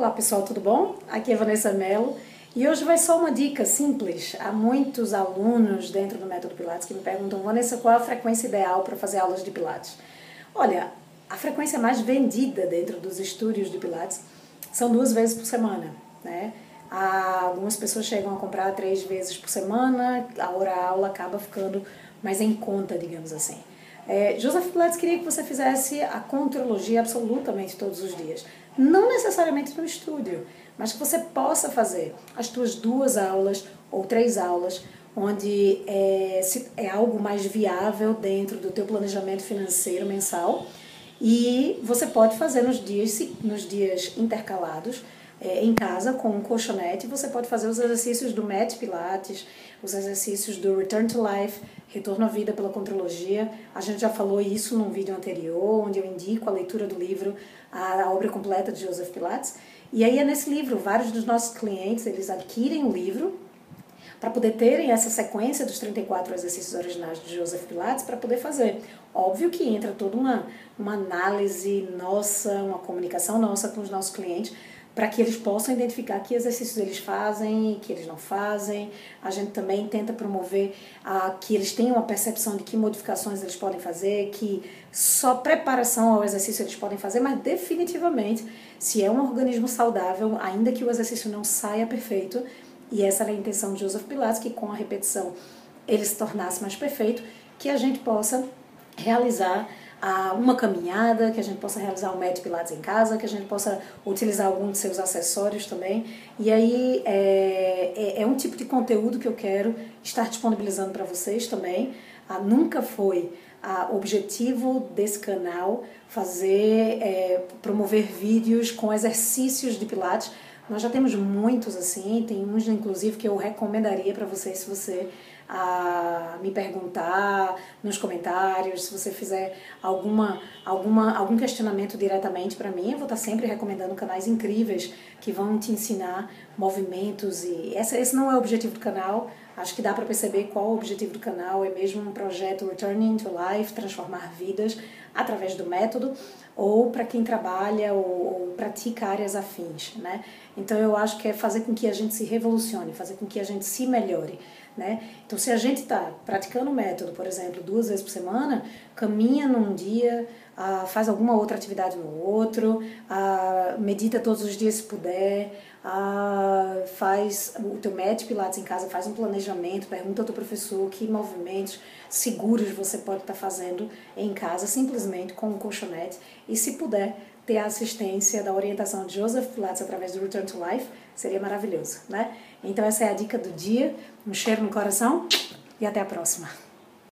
Olá pessoal, tudo bom? Aqui é Vanessa Mello e hoje vai só uma dica simples. Há muitos alunos dentro do método Pilates que me perguntam, Vanessa, qual é a frequência ideal para fazer aulas de Pilates? Olha, a frequência mais vendida dentro dos estúdios de Pilates são duas vezes por semana, né? Algumas pessoas chegam a comprar três vezes por semana, a hora a aula acaba ficando mais em conta, digamos assim. É, Joseph Pilates queria que você fizesse a contrologia absolutamente todos os dias. Não necessariamente no estúdio, mas que você possa fazer as tuas duas aulas ou três aulas, onde é, é algo mais viável dentro do teu planejamento financeiro mensal. E você pode fazer nos dias, nos dias intercalados, é, em casa com um colchonete, você pode fazer os exercícios do Mat Pilates, os exercícios do Return to Life, Retorno à Vida pela Contrologia. A gente já falou isso num vídeo anterior, onde eu indico a leitura do livro, a obra completa de Joseph Pilates. E aí é nesse livro, vários dos nossos clientes, eles adquirem o livro para poder terem essa sequência dos 34 exercícios originais de Joseph Pilates para poder fazer. Óbvio que entra toda uma, uma análise nossa, uma comunicação nossa com os nossos clientes, para que eles possam identificar que exercícios eles fazem, que eles não fazem. A gente também tenta promover a, que eles tenham uma percepção de que modificações eles podem fazer, que só preparação ao exercício eles podem fazer, mas definitivamente, se é um organismo saudável, ainda que o exercício não saia perfeito, e essa era a intenção de Joseph Pilates, que com a repetição ele se tornasse mais perfeito, que a gente possa realizar a uma caminhada, que a gente possa realizar um método Pilates em casa, que a gente possa utilizar algum de seus acessórios também. E aí é, é, é um tipo de conteúdo que eu quero estar disponibilizando para vocês também. Ah, nunca foi o objetivo desse canal fazer, é, promover vídeos com exercícios de Pilates. Nós já temos muitos assim, tem uns inclusive que eu recomendaria para vocês se você a me perguntar nos comentários, se você fizer alguma, alguma, algum questionamento diretamente para mim, eu vou estar sempre recomendando canais incríveis que vão te ensinar movimentos e essa, esse não é o objetivo do canal. Acho que dá para perceber qual o objetivo do canal, é mesmo um projeto Returning to Life, transformar vidas através do método, ou para quem trabalha ou, ou, pratica áreas afins, né? Então eu acho que é fazer com que a gente se revolucione, fazer com que a gente se melhore, né? Então se a gente está praticando o método, por exemplo, duas vezes por semana, caminha num dia, ah, faz alguma outra atividade no outro, ah, medita todos os dias se puder, ah, faz o teu método Pilates em casa, faz um planejamento, pergunta ao teu professor que movimentos seguros você pode estar tá fazendo em casa, simplesmente com um colchonete, e se puder ter a assistência da orientação de Joseph Pilates através do Return to Life, seria maravilhoso, né? Então essa é a dica do dia, um cheiro no coração e até a próxima.